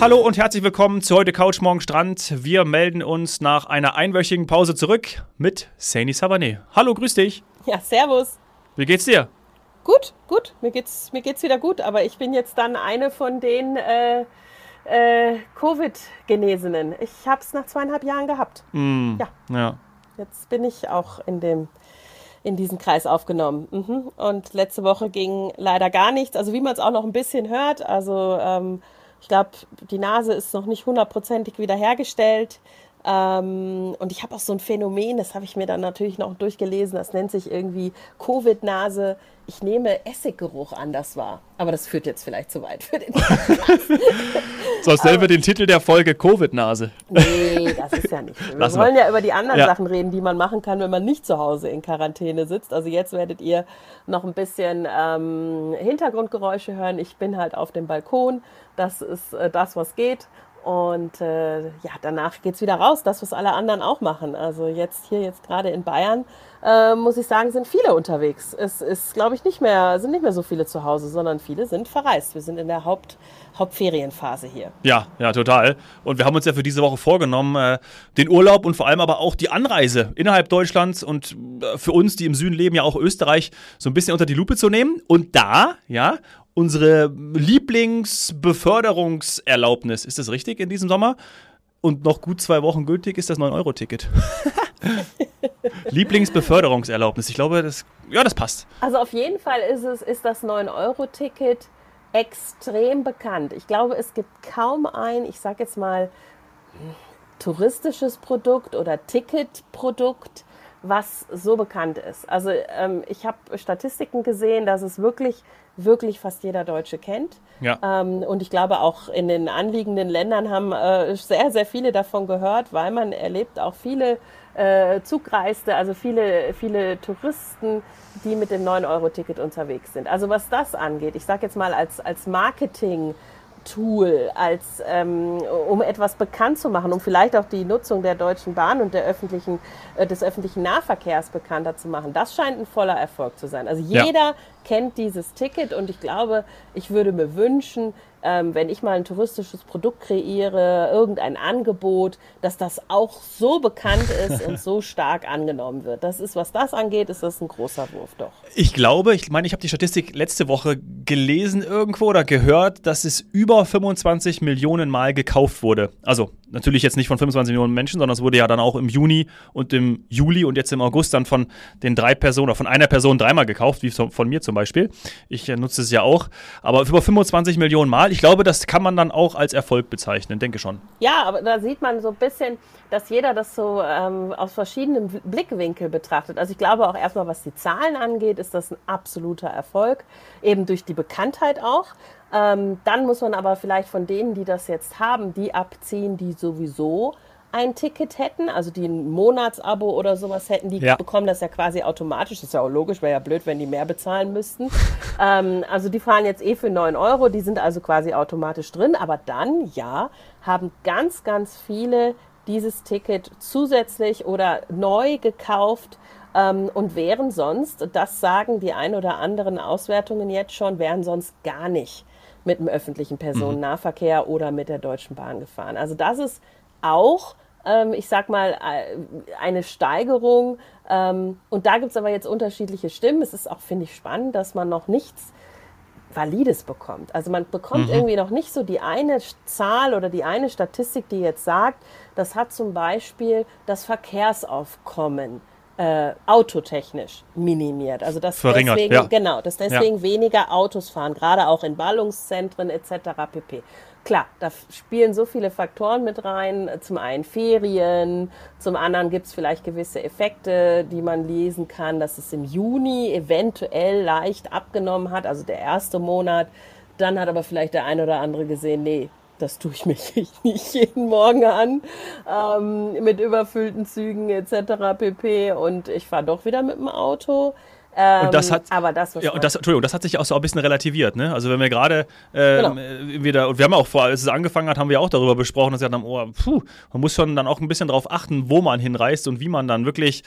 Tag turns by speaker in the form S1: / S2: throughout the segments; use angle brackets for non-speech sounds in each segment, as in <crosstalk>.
S1: Hallo und herzlich willkommen zu heute Couch Morgen Strand. Wir melden uns nach einer einwöchigen Pause zurück mit Saini Savané. Hallo, grüß dich.
S2: Ja, servus.
S1: Wie geht's dir?
S2: Gut, gut. Mir geht's, mir geht's wieder gut. Aber ich bin jetzt dann eine von den äh, äh, Covid-Genesenen. Ich habe es nach zweieinhalb Jahren gehabt.
S1: Mm,
S2: Ja.
S1: ja.
S2: Jetzt bin ich auch in dem in diesen Kreis aufgenommen. Mhm. Und letzte Woche ging leider gar nichts. Also wie man es auch noch ein bisschen hört. Also ähm, ich glaube, die Nase ist noch nicht hundertprozentig wiederhergestellt. Ähm, und ich habe auch so ein Phänomen, das habe ich mir dann natürlich noch durchgelesen, das nennt sich irgendwie Covid-Nase. Ich nehme Essiggeruch anders wahr. Aber das führt jetzt vielleicht zu weit für den
S1: Sonst nennen wir den Titel der Folge Covid-Nase.
S2: Nee, das ist ja nicht. <laughs> Wir
S1: Lassen wir.
S2: wollen ja über die anderen
S1: Ja.
S2: Sachen reden, die man machen kann, wenn man nicht zu Hause in Quarantäne sitzt. Also jetzt werdet ihr noch ein bisschen ähm, Hintergrundgeräusche hören. Ich bin halt auf dem Balkon. Das ist äh, das, was geht. Und äh, ja, danach geht's wieder raus, das, was alle anderen auch machen. Also jetzt hier, jetzt gerade in Bayern, äh, muss ich sagen, sind viele unterwegs. Es ist, glaube ich, nicht mehr, sind nicht mehr so viele zu Hause, sondern viele sind verreist. Wir sind in der Haupt, Hauptferienphase hier.
S1: Ja, ja, total. Und wir haben uns ja für diese Woche vorgenommen, äh, den Urlaub und vor allem aber auch die Anreise innerhalb Deutschlands und äh, für uns, die im Süden leben, ja auch Österreich, so ein bisschen unter die Lupe zu nehmen. Und da, ja, unsere Lieblingsbeförderungserlaubnis, ist das richtig in diesem Sommer? Und noch gut zwei Wochen gültig ist das 9-Euro-Ticket. <laughs> Lieblingsbeförderungserlaubnis. Ich glaube, das, ja, das passt.
S2: Also auf jeden Fall ist es, ist das 9-Euro-Ticket extrem bekannt. Ich glaube, es gibt kaum ein, ich sag jetzt mal, touristisches Produkt oder Ticketprodukt, was so bekannt ist. Also ähm, ich habe Statistiken gesehen, dass es wirklich, wirklich fast jeder Deutsche kennt.
S1: Ja.
S2: Ähm, und ich glaube, auch in den anliegenden Ländern haben äh, sehr, sehr viele davon gehört, weil man erlebt auch viele äh, Zugreiste, also viele, viele Touristen, die mit dem 9-Euro-Ticket unterwegs sind. Also was das angeht, ich sage jetzt mal als, als Marketing. Tool, als ähm, um etwas bekannt zu machen, um vielleicht auch die Nutzung der Deutschen Bahn und der öffentlichen, äh, des öffentlichen Nahverkehrs bekannter zu machen. Das scheint ein voller Erfolg zu sein. Also
S1: Ja.
S2: jeder kennt dieses Ticket und ich glaube, ich würde mir wünschen, ähm, wenn ich mal ein touristisches Produkt kreiere, irgendein Angebot, dass das auch so bekannt ist und so <laughs> stark angenommen wird. Das ist, was das angeht, ist das ein großer Wurf doch.
S1: Ich glaube, ich meine, ich habe die Statistik letzte Woche gelesen irgendwo oder gehört, dass es über 25 Millionen Mal gekauft wurde. Also natürlich jetzt nicht von 25 Millionen Menschen, sondern es wurde ja dann auch im Juni und im Juli und jetzt im August dann von den drei Personen oder von einer Person dreimal gekauft, wie von mir zum Beispiel. Ich äh, nutze es ja auch. Aber über 25 Millionen Mal, ich glaube, das kann man dann auch als Erfolg bezeichnen, denke schon.
S2: Ja, aber da sieht man so ein bisschen, dass jeder das so ähm, aus verschiedenen Blickwinkeln betrachtet. Also ich glaube auch erstmal, was die Zahlen angeht, ist das ein absoluter Erfolg, eben durch die Bekanntheit auch. Ähm, dann muss man aber vielleicht von denen, die das jetzt haben, die abziehen, die sowieso ein Ticket hätten, also die ein Monatsabo oder sowas hätten, die
S1: Ja.
S2: bekommen das ja quasi automatisch. Das ist ja auch logisch, wäre ja blöd, wenn die mehr bezahlen müssten. <laughs> ähm, also die fahren jetzt eh für 9 Euro, die sind also quasi automatisch drin. Aber dann, ja, haben ganz, ganz viele dieses Ticket zusätzlich oder neu gekauft ähm, und wären sonst, das sagen die ein oder anderen Auswertungen jetzt schon, wären sonst gar nicht mit dem öffentlichen Personennahverkehr oder mit der Deutschen Bahn gefahren. Also das ist auch, ähm, ich sag mal, äh, eine Steigerung. Ähm, und da gibt es aber jetzt unterschiedliche Stimmen. Es ist auch, finde ich, spannend, dass man noch nichts Valides bekommt. Also man bekommt irgendwie noch nicht so die eine Zahl oder die eine Statistik, die jetzt sagt, das hat zum Beispiel das Verkehrsaufkommen äh, autotechnisch minimiert. Also dass
S1: Verringert,
S2: deswegen,
S1: ja.
S2: genau, dass deswegen weniger Autos fahren, gerade auch in Ballungszentren etc. pp. Klar, da spielen so viele Faktoren mit rein. Zum einen Ferien, zum anderen gibt es vielleicht gewisse Effekte, die man lesen kann, dass es im Juni eventuell leicht abgenommen hat, also der erste Monat. Dann hat aber vielleicht der ein oder andere gesehen, nee, das tue ich mir <laughs> nicht jeden Morgen an, ähm, mit überfüllten Zügen etc. pp. Und ich fahre doch wieder mit dem Auto.
S1: Ähm, und das hat,
S2: aber das,
S1: ja, und das, Entschuldigung, das hat sich auch so ein bisschen relativiert. Ne? Also wenn wir gerade äh, genau. wieder, und wir haben auch vor, als es angefangen hat, haben wir auch darüber besprochen, dass wir dann, oh, puh, man muss schon dann auch ein bisschen darauf achten, wo man hinreist und wie man dann wirklich,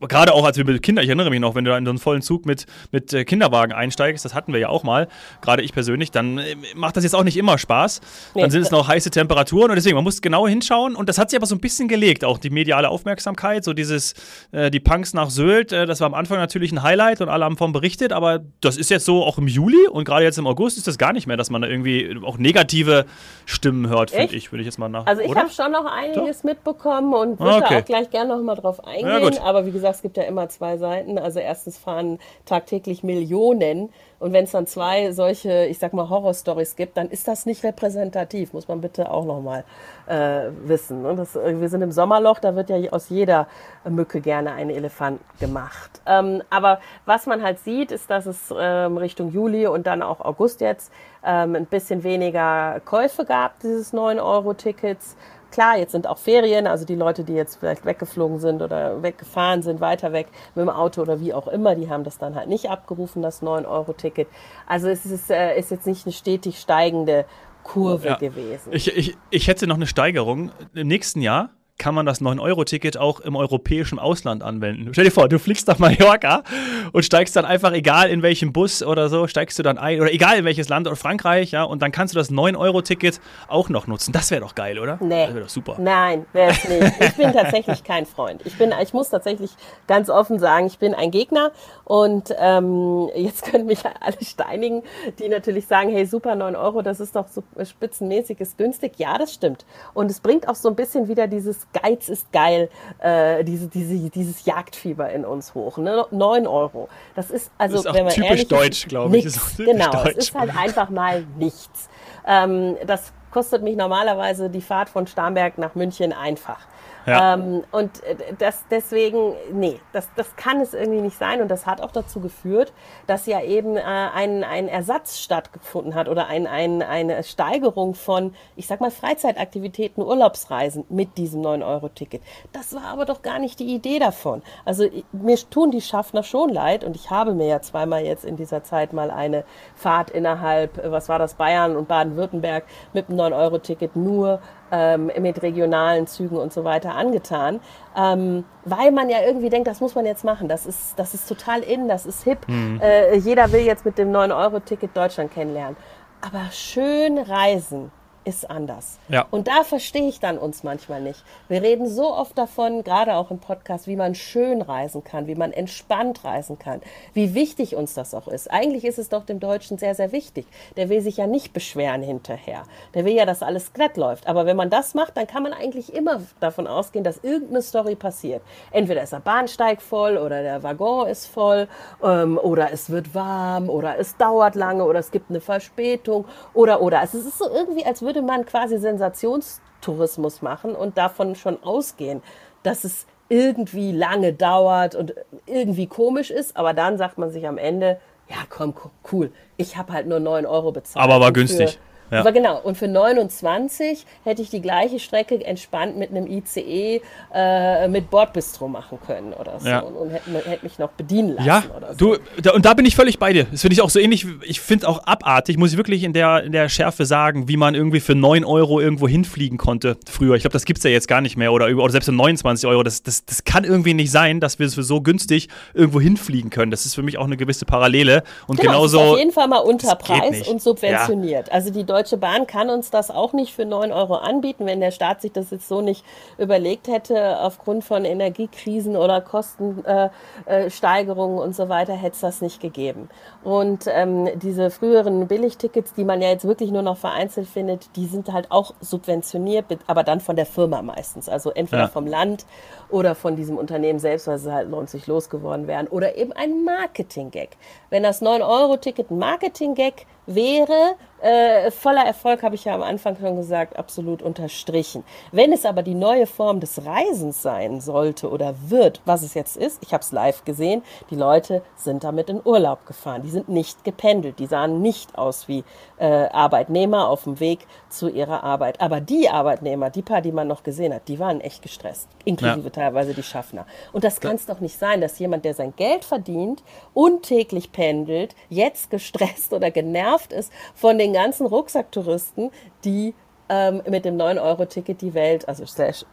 S1: gerade auch als wir mit Kindern, ich erinnere mich noch, wenn du da in so einen vollen Zug mit, mit äh, Kinderwagen einsteigst, das hatten wir ja auch mal, gerade ich persönlich, dann äh, macht das jetzt auch nicht immer Spaß. Dann nee. sind es noch heiße Temperaturen und deswegen, man muss genau hinschauen und das hat sich aber so ein bisschen gelegt, auch die mediale Aufmerksamkeit, so dieses, äh, die Punks nach Sylt, äh, das war am Anfang natürlich ein Highlight und alle haben davon berichtet, aber das ist jetzt so auch im Juli und gerade jetzt im August ist das gar nicht mehr, dass man da irgendwie auch negative Stimmen hört, finde ich, würde ich jetzt mal nach.
S2: Also ich habe schon noch einiges Doch? mitbekommen und würde okay. auch gleich gerne noch mal drauf eingehen, ja, aber wie gesagt, es gibt ja immer zwei Seiten. Also erstens fahren tagtäglich Millionen und wenn es dann zwei solche, ich sag mal, Horrorstories gibt, dann ist das nicht repräsentativ, muss man bitte auch nochmal äh, wissen. Und das, wir sind im Sommerloch, da wird ja aus jeder Mücke gerne ein Elefant gemacht. Ähm, aber was man halt sieht, ist, dass es ähm, Richtung Juli und dann auch August jetzt ähm, ein bisschen weniger Käufe gab, dieses 9-Euro-Tickets. Klar, jetzt sind auch Ferien, also die Leute, die jetzt vielleicht weggeflogen sind oder weggefahren sind, weiter weg mit dem Auto oder wie auch immer, die haben das dann halt nicht abgerufen, das 9-Euro-Ticket. Also es ist, äh, ist jetzt nicht eine stetig steigende Kurve ja. gewesen.
S1: Ich, ich, ich hätte noch eine Steigerung. Im nächsten Jahr kann man das 9-Euro-Ticket auch im europäischen Ausland anwenden. Stell dir vor, du fliegst nach Mallorca und steigst dann einfach, egal in welchem Bus oder so, steigst du dann ein, oder egal in welches Land oder Frankreich, ja, und dann kannst du das 9-Euro-Ticket auch noch nutzen. Das wäre doch geil, oder?
S2: Nee.
S1: Das wäre
S2: doch super. Nein, wäre es nicht. Ich bin tatsächlich <laughs> kein Freund. Ich, bin, ich muss tatsächlich ganz offen sagen, ich bin ein Gegner und ähm, jetzt können mich alle steinigen, die natürlich sagen, hey, super, 9 Euro, das ist doch so spitzenmäßig, ist günstig. Ja, das stimmt. Und es bringt auch so ein bisschen wieder dieses Geiz ist geil, äh, diese, diese, dieses Jagdfieber in uns hoch. Ne? 9 Euro. Das ist also,
S1: das ist wenn man typisch ehrlich deutsch, glaube ich.
S2: Ist genau, deutsch. es ist halt einfach mal nichts. Ähm, das kostet mich normalerweise die Fahrt von Starnberg nach München einfach. Ja. Ähm, und äh, das deswegen, nee, das, das kann es irgendwie nicht sein. Und das hat auch dazu geführt, dass ja eben äh, ein, ein Ersatz stattgefunden hat oder ein, ein, eine Steigerung von, ich sag mal, Freizeitaktivitäten, Urlaubsreisen mit diesem 9-Euro-Ticket. Das war aber doch gar nicht die Idee davon. Also mir tun die Schaffner schon leid und ich habe mir ja zweimal jetzt in dieser Zeit mal eine Fahrt innerhalb, was war das, Bayern und Baden-Württemberg mit 9-Euro-Ticket nur ähm, mit regionalen Zügen und so weiter angetan, ähm, weil man ja irgendwie denkt, das muss man jetzt machen. Das ist, das ist total in, das ist hip. Mhm. Äh, jeder will jetzt mit dem 9-Euro-Ticket Deutschland kennenlernen. Aber schön reisen ist anders. Ja. Und da verstehe ich dann uns manchmal nicht. Wir reden so oft davon, gerade auch im Podcast, wie man schön reisen kann, wie man entspannt reisen kann, wie wichtig uns das auch ist. Eigentlich ist es doch dem Deutschen sehr, sehr wichtig. Der will sich ja nicht beschweren hinterher. Der will ja, dass alles glatt läuft. Aber wenn man das macht, dann kann man eigentlich immer davon ausgehen, dass irgendeine Story passiert. Entweder ist der Bahnsteig voll oder der Waggon ist voll ähm, oder es wird warm oder es dauert lange oder es gibt eine Verspätung oder oder. Also es ist so irgendwie, als würde würde man quasi Sensationstourismus machen und davon schon ausgehen, dass es irgendwie lange dauert und irgendwie komisch ist, aber dann sagt man sich am Ende, ja komm, cool, ich habe halt nur 9 Euro bezahlt.
S1: Aber war günstig.
S2: Ja. Aber genau, und für 29 hätte ich die gleiche Strecke entspannt mit einem ICE äh, mit Bordbistro machen können oder so. Ja. Und, und hätte, hätte, mich noch bedienen lassen
S1: ja,
S2: oder
S1: so. Du, da, und da bin ich völlig bei dir. Das finde ich auch so ähnlich. Ich finde es auch abartig, muss ich wirklich in der, in der Schärfe sagen, wie man irgendwie für 9 Euro irgendwo hinfliegen konnte früher. Ich glaube, das gibt es ja jetzt gar nicht mehr. Oder, oder selbst für 29 Euro. Das, das, das kann irgendwie nicht sein, dass wir für so günstig irgendwo hinfliegen können. Das ist für mich auch eine gewisse Parallele. Und genau, genauso.
S2: Ist auf jeden Fall mal unter Preis und subventioniert. Ja. Also die Deutsche Deutsche Bahn kann uns das auch nicht für 9 Euro anbieten, wenn der Staat sich das jetzt so nicht überlegt hätte, aufgrund von Energiekrisen oder Kostensteigerungen äh, äh, und so weiter, hätte es das nicht gegeben. Und ähm, diese früheren Billigtickets, die man ja jetzt wirklich nur noch vereinzelt findet, die sind halt auch subventioniert, aber dann von der Firma meistens. Also entweder ja. vom Land oder von diesem Unternehmen selbst, weil sie halt 90 losgeworden wären. Oder eben ein Marketing-Gag. Wenn das 9-Euro-Ticket ein Marketing-Gag wäre, äh, voller Erfolg, habe ich ja am Anfang schon gesagt, absolut unterstrichen. Wenn es aber die neue Form des Reisens sein sollte oder wird, was es jetzt ist, ich habe es live gesehen, die Leute sind damit in Urlaub gefahren. Die sind nicht gependelt, die sahen nicht aus wie äh, Arbeitnehmer auf dem Weg zu ihrer Arbeit. Aber die Arbeitnehmer, die paar, die man noch gesehen hat, die waren echt gestresst, inklusive ja. teilweise die Schaffner. Und das kann es doch nicht sein, dass jemand, der sein Geld verdient und täglich pendelt, jetzt gestresst oder genervt ist von den ganzen Rucksacktouristen, die ähm, mit dem 9-Euro-Ticket die Welt, also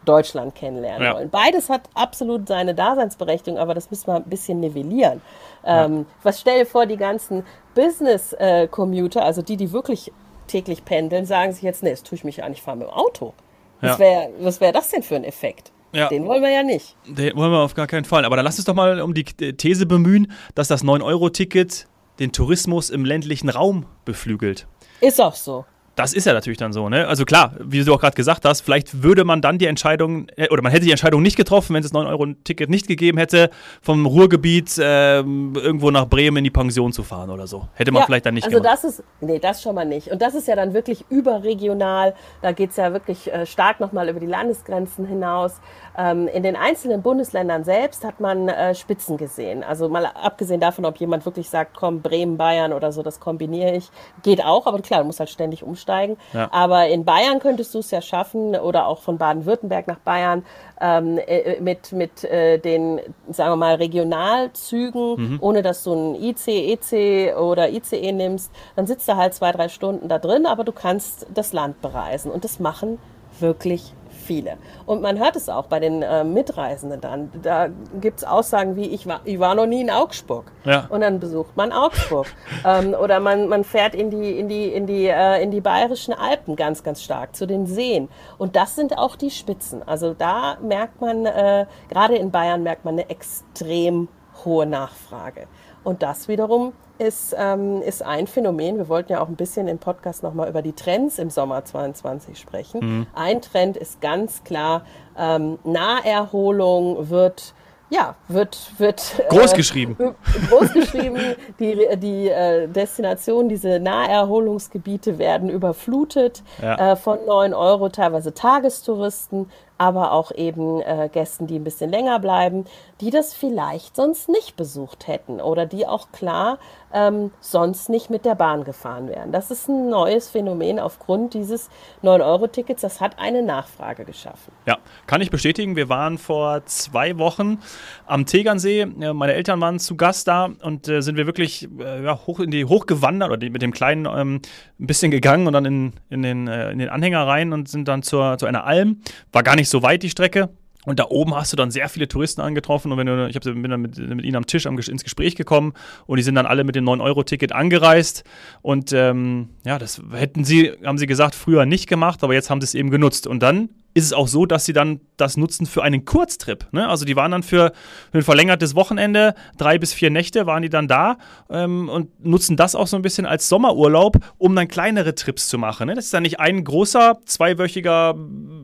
S2: Deutschland kennenlernen ja. wollen. Beides hat absolut seine Daseinsberechtigung, aber das müssen wir ein bisschen nivellieren. Ähm, ja. Was stell dir vor, die ganzen Business-Commuter, also die, die wirklich täglich pendeln, sagen sich jetzt, nee, das tue ich mich an, ich fahre mit dem Auto. Ja. Was wäre wär das denn für ein Effekt? Ja. Den wollen wir ja nicht.
S1: Den wollen wir auf gar keinen Fall. Aber dann lass uns doch mal um die These bemühen, dass das 9-Euro-Ticket den Tourismus im ländlichen Raum beflügelt.
S2: Ist auch so.
S1: Das ist ja natürlich dann so, ne? Also klar, wie du auch gerade gesagt hast, vielleicht würde man dann die Entscheidung, äh, oder man hätte die Entscheidung nicht getroffen, wenn es das 9-Euro-Ticket nicht gegeben hätte, vom Ruhrgebiet äh, irgendwo nach Bremen in die Pension zu fahren oder so. Hätte man ja, vielleicht dann nicht
S2: Also gemacht. das ist, nee, das schon mal nicht. Und das ist ja dann wirklich überregional. Da geht es ja wirklich äh, stark nochmal über die Landesgrenzen hinaus. Ähm, in den einzelnen Bundesländern selbst hat man äh, Spitzen gesehen. Also mal abgesehen davon, ob jemand wirklich sagt, komm, Bremen, Bayern oder so, das kombiniere ich. Geht auch, aber klar, du musst halt ständig umsteigen. Ja. Aber in Bayern könntest du es ja schaffen oder auch von Baden-Württemberg nach Bayern ähm, äh, mit, mit äh, den, sagen wir mal, Regionalzügen, mhm. ohne dass du ein IC, EC oder ICE nimmst. Dann sitzt du halt zwei, drei Stunden da drin, aber du kannst das Land bereisen. Und das machen wirklich viele. Und man hört es auch bei den äh, Mitreisenden dann. Da gibt es Aussagen wie, ich war, ich war noch nie in Augsburg. Ja. Und dann besucht man Augsburg. <laughs> ähm, oder man, man fährt in die, in, die, in, die, äh, in die bayerischen Alpen ganz, ganz stark, zu den Seen. Und das sind auch die Spitzen. Also da merkt man, äh, gerade in Bayern merkt man eine extrem hohe Nachfrage. Und das wiederum ist, ähm, ist ein Phänomen. Wir wollten ja auch ein bisschen im Podcast nochmal über die Trends im Sommer 22 sprechen. Mhm. Ein Trend ist ganz klar, ähm, Naherholung wird ja, wird, wird
S1: groß geschrieben. Äh,
S2: groß geschrieben. die die äh, Destinationen, diese Naherholungsgebiete werden überflutet ja. äh, von 9 Euro, teilweise Tagestouristen, aber auch eben äh, Gästen, die ein bisschen länger bleiben, die das vielleicht sonst nicht besucht hätten oder die auch klar ähm, sonst nicht mit der Bahn gefahren wären. Das ist ein neues Phänomen aufgrund dieses 9-Euro-Tickets. Das hat eine Nachfrage geschaffen.
S1: Ja, kann ich bestätigen. Wir waren vor zwei Wochen am Tegernsee. Meine Eltern waren zu Gast da und äh, sind wir wirklich äh, ja, hoch in die hochgewandert oder mit dem Kleinen ähm, ein bisschen gegangen und dann in, in, den, äh, in den Anhänger rein und sind dann zur, zu einer Alm. War gar nicht so weit die Strecke. Und da oben hast du dann sehr viele Touristen angetroffen und wenn du, ich hab, bin dann mit, mit ihnen am Tisch am, ins Gespräch gekommen und die sind dann alle mit dem 9-Euro-Ticket angereist. Und ähm, ja, das hätten sie, haben sie gesagt, früher nicht gemacht, aber jetzt haben sie es eben genutzt. Und dann ist es auch so, dass sie dann das nutzen für einen Kurztrip. Ne? Also die waren dann für, ein verlängertes Wochenende, drei bis vier Nächte waren die dann da ähm, und nutzen das auch so ein bisschen als Sommerurlaub, um dann kleinere Trips zu machen. Ne? Das ist dann nicht ein großer, zweiwöchiger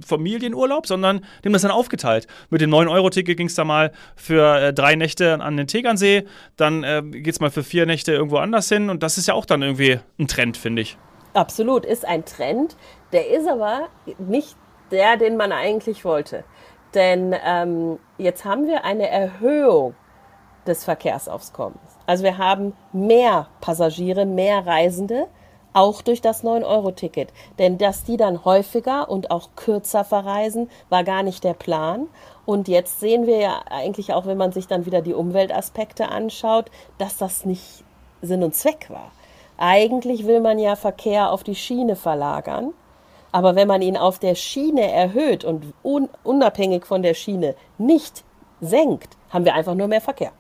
S1: Familienurlaub, sondern haben das dann aufgeteilt. Mit dem 9-Euro-Ticket ging es da mal für äh, drei Nächte an den Tegernsee, dann äh, geht es mal für vier Nächte irgendwo anders hin und das ist ja auch dann irgendwie ein Trend, finde ich.
S2: Absolut, ist ein Trend. Der ist aber nicht der, den man eigentlich wollte. Denn ähm, jetzt haben wir eine Erhöhung des Verkehrsaufkommens. Also wir haben mehr Passagiere, mehr Reisende, auch durch das 9-Euro-Ticket. Denn dass die dann häufiger und auch kürzer verreisen, war gar nicht der Plan. Und jetzt sehen wir ja eigentlich auch, wenn man sich dann wieder die Umweltaspekte anschaut, dass das nicht Sinn und Zweck war. Eigentlich will man ja Verkehr auf die Schiene verlagern. Aber wenn man ihn auf der Schiene erhöht und un unabhängig von der Schiene nicht senkt, haben wir einfach nur mehr Verkehr.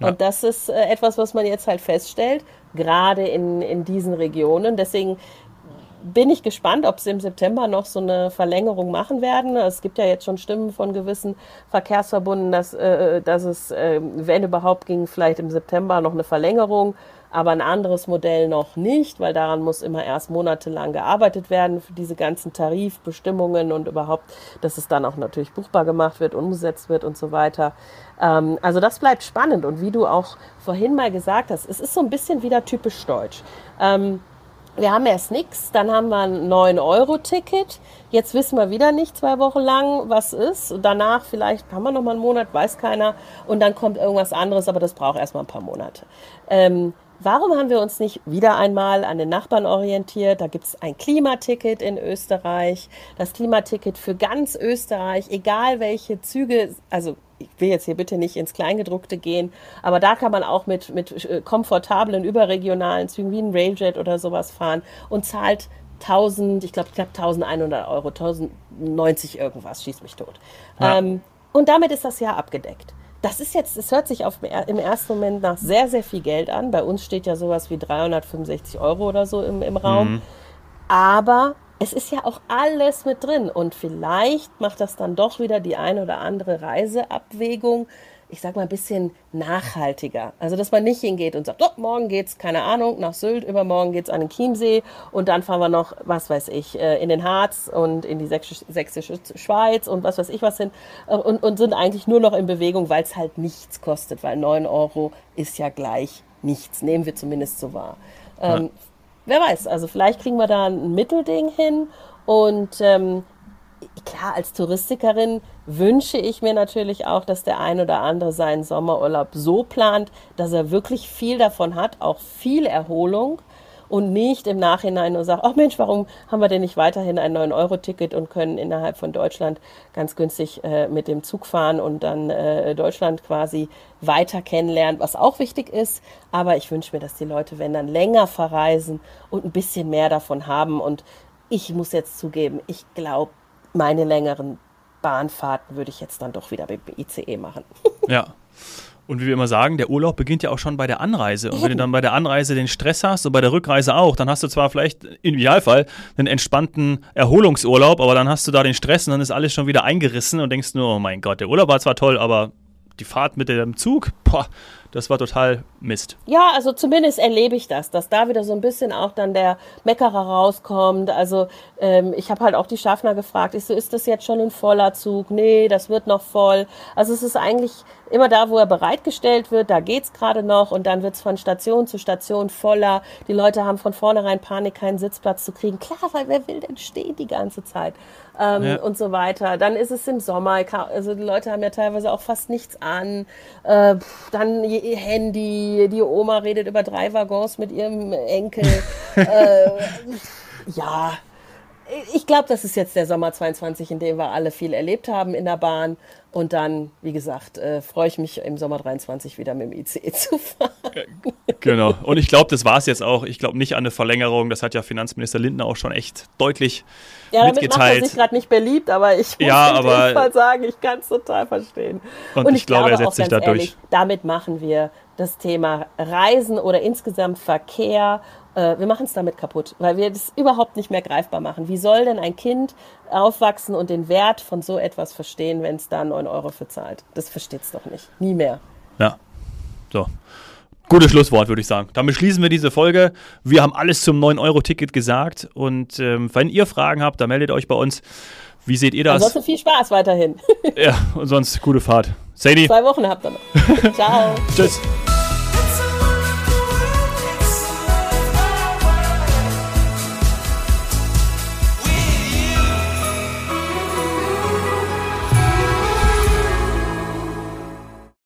S2: Ja. Und das ist äh, etwas, was man jetzt halt feststellt, gerade in, in diesen Regionen. Deswegen bin ich gespannt, ob sie im September noch so eine Verlängerung machen werden. Es gibt ja jetzt schon Stimmen von gewissen Verkehrsverbunden, dass, äh, dass es, äh, wenn überhaupt ging, vielleicht im September noch eine Verlängerung aber ein anderes Modell noch nicht, weil daran muss immer erst monatelang gearbeitet werden für diese ganzen Tarifbestimmungen und überhaupt, dass es dann auch natürlich buchbar gemacht wird, umgesetzt wird und so weiter. Ähm, also das bleibt spannend und wie du auch vorhin mal gesagt hast, es ist so ein bisschen wieder typisch deutsch. Ähm, wir haben erst nichts, dann haben wir ein 9-Euro-Ticket. Jetzt wissen wir wieder nicht zwei Wochen lang, was ist. Danach vielleicht haben wir noch mal einen Monat, weiß keiner. Und dann kommt irgendwas anderes, aber das braucht erstmal ein paar Monate. Ähm, warum haben wir uns nicht wieder einmal an den Nachbarn orientiert? Da gibt es ein Klimaticket in Österreich. Das Klimaticket für ganz Österreich, egal welche Züge, also ich will jetzt hier bitte nicht ins Kleingedruckte gehen, aber da kann man auch mit, mit äh, komfortablen überregionalen Zügen wie ein Railjet oder sowas fahren und zahlt 1000, ich glaube knapp 1100 Euro, 1090 irgendwas, schießt mich tot. Ja. Ähm, und damit ist das Jahr abgedeckt. Das ist jetzt, es hört sich auf, im ersten Moment nach sehr, sehr viel Geld an. Bei uns steht ja sowas wie 365 Euro oder so im, im Raum. Mhm. Aber es ist ja auch alles mit drin und vielleicht macht das dann doch wieder die eine oder andere Reiseabwägung, ich sag mal, ein bisschen nachhaltiger. Also, dass man nicht hingeht und sagt, oh, morgen geht's, keine Ahnung, nach Sylt, übermorgen geht's an den Chiemsee und dann fahren wir noch, was weiß ich, äh, in den Harz und in die sächsische Schweiz und was weiß ich was hin äh, und, und sind eigentlich nur noch in Bewegung, weil es halt nichts kostet, weil 9 Euro ist ja gleich nichts, nehmen wir zumindest so wahr. Ähm, ja wer weiß, also vielleicht kriegen wir da ein Mittelding hin. Und ähm, klar, als Touristikerin wünsche ich mir natürlich auch, dass der ein oder andere seinen Sommerurlaub so plant, dass er wirklich viel davon hat, auch viel Erholung und nicht im Nachhinein nur sagt, ach Mensch, warum haben wir denn nicht weiterhin ein 9-Euro-Ticket und können innerhalb von Deutschland ganz günstig äh, mit dem Zug fahren und dann äh, Deutschland quasi weiter kennenlernen, was auch wichtig ist. Aber ich wünsche mir, dass die Leute, wenn dann länger verreisen und ein bisschen mehr davon haben. Und ich muss jetzt zugeben, ich glaube, meine längeren Bahnfahrten würde ich jetzt dann doch wieder mit dem ICE machen. <laughs>
S1: Ja. Und wie wir immer sagen, der Urlaub beginnt ja auch schon bei der Anreise. Und wenn du dann bei der Anreise den Stress hast und bei der Rückreise auch, dann hast du zwar vielleicht im Idealfall einen entspannten Erholungsurlaub, aber dann hast du da den Stress und dann ist alles schon wieder eingerissen und denkst nur, oh mein Gott, der Urlaub war zwar toll, aber die Fahrt mit dem Zug, boah, das war total Mist.
S2: Ja, also zumindest erlebe ich das, dass da wieder so ein bisschen auch dann der Meckerer rauskommt. Also ähm, ich habe halt auch die Schaffner gefragt, ich so, ist das jetzt schon ein voller Zug? Nee, das wird noch voll. Also es ist eigentlich immer da, wo er bereitgestellt wird, da geht's gerade noch und dann wird's von Station zu Station voller. Die Leute haben von vornherein Panik, keinen Sitzplatz zu kriegen. Klar, weil wer will denn stehen die ganze Zeit? Ähm, ja. Und so weiter. Dann ist es im Sommer, also die Leute haben ja teilweise auch fast nichts an. Äh, dann Handy, die Oma redet über drei Waggons mit ihrem Enkel. <laughs> äh, ja, ich glaube, das ist jetzt der Sommer 22, in dem wir alle viel erlebt haben in der Bahn. Und dann, wie gesagt, äh, freue ich mich im Sommer 23 wieder mit dem ICE <laughs> zu fahren.
S1: Genau. Und ich glaube, das war es jetzt auch. Ich glaube nicht an eine Verlängerung. Das hat ja Finanzminister Lindner auch schon echt deutlich ja, damit mitgeteilt. macht er
S2: sich gerade nicht beliebt, aber ich muss
S1: ja, aber,
S2: Fall sagen, ich kann es total verstehen.
S1: Und, und ich, ich, glaube, er setzt sich da durch.
S2: Damit machen wir das Thema Reisen oder insgesamt Verkehr äh, wir machen es damit kaputt, weil wir das überhaupt nicht mehr greifbar machen. Wie soll denn ein Kind aufwachsen und den Wert von so etwas verstehen, wenn es da 9 Euro für zahlt? Das versteht es doch nicht. Nie mehr.
S1: Ja. So. Gutes Schlusswort, würde ich sagen. Damit schließen wir diese Folge. Wir haben alles zum 9-Euro-Ticket gesagt. Und ähm, wenn ihr Fragen habt, dann meldet euch bei uns. Wie seht ihr das?
S2: Ansonsten viel Spaß weiterhin.
S1: ja, und sonst gute Fahrt. Sadie.
S2: Zwei Wochen habt ihr noch. <laughs> Ciao.
S1: Tschüss.